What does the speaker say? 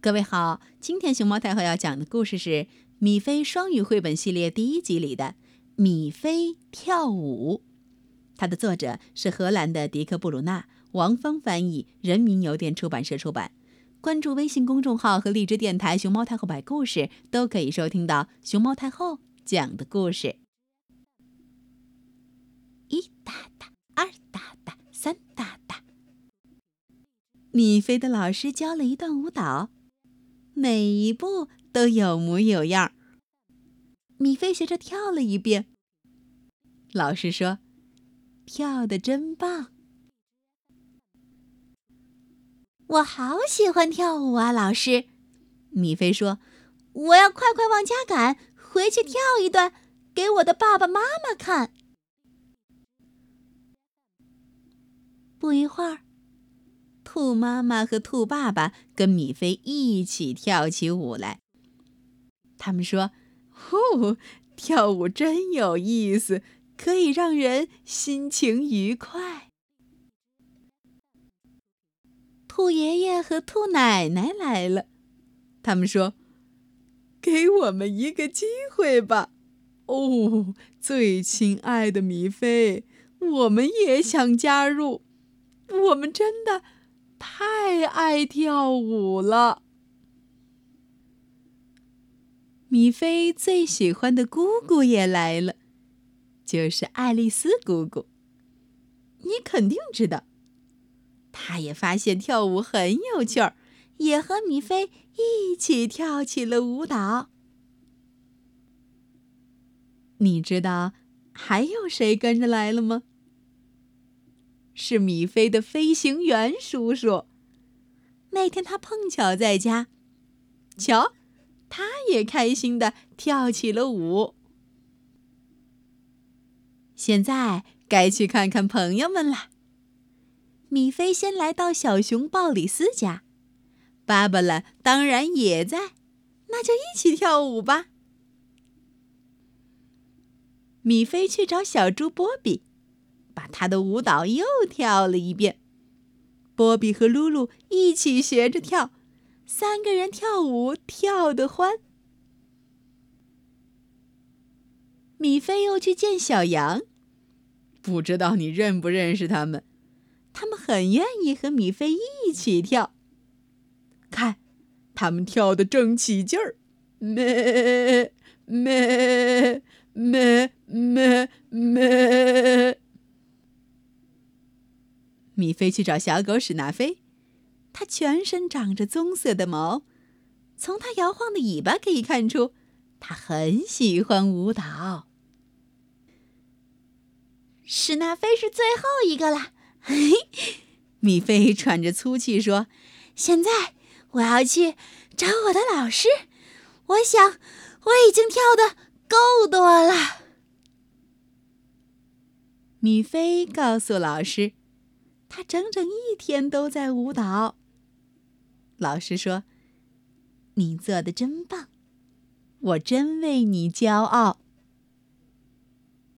各位好，今天熊猫太后要讲的故事是《米菲双语绘本系列》第一集里的《米菲跳舞》。它的作者是荷兰的迪克·布鲁纳，王芳翻译，人民邮电出版社出版。关注微信公众号和荔枝电台“熊猫太后摆故事”，都可以收听到熊猫太后讲的故事。一哒哒，二哒哒，三哒哒。米菲的老师教了一段舞蹈。每一步都有模有样。米菲学着跳了一遍。老师说：“跳的真棒。”我好喜欢跳舞啊，老师。米菲说：“我要快快往家赶，回去跳一段，给我的爸爸妈妈看。”不一会儿。兔妈妈和兔爸爸跟米菲一起跳起舞来。他们说：“哦，跳舞真有意思，可以让人心情愉快。”兔爷爷和兔奶奶来了，他们说：“给我们一个机会吧！”哦，最亲爱的米菲，我们也想加入，我们真的。太爱跳舞了。米菲最喜欢的姑姑也来了，就是爱丽丝姑姑。你肯定知道，她也发现跳舞很有趣儿，也和米菲一起跳起了舞蹈。你知道还有谁跟着来了吗？是米菲的飞行员叔叔。那天他碰巧在家，瞧，他也开心的跳起了舞。现在该去看看朋友们了。米菲先来到小熊鲍里斯家，芭芭拉当然也在，那就一起跳舞吧。米菲去找小猪波比。把他的舞蹈又跳了一遍，波比和露露一起学着跳，三个人跳舞跳得欢。米菲又去见小羊，不知道你认不认识他们？他们很愿意和米菲一起跳。看，他们跳得正起劲儿，咩咩咩咩咩。米菲去找小狗史纳菲，它全身长着棕色的毛，从它摇晃的尾巴可以看出，它很喜欢舞蹈。史纳菲是最后一个了，米菲喘着粗气说：“现在我要去找我的老师，我想我已经跳的够多了。”米菲告诉老师。他整整一天都在舞蹈。老师说：“你做的真棒，我真为你骄傲。”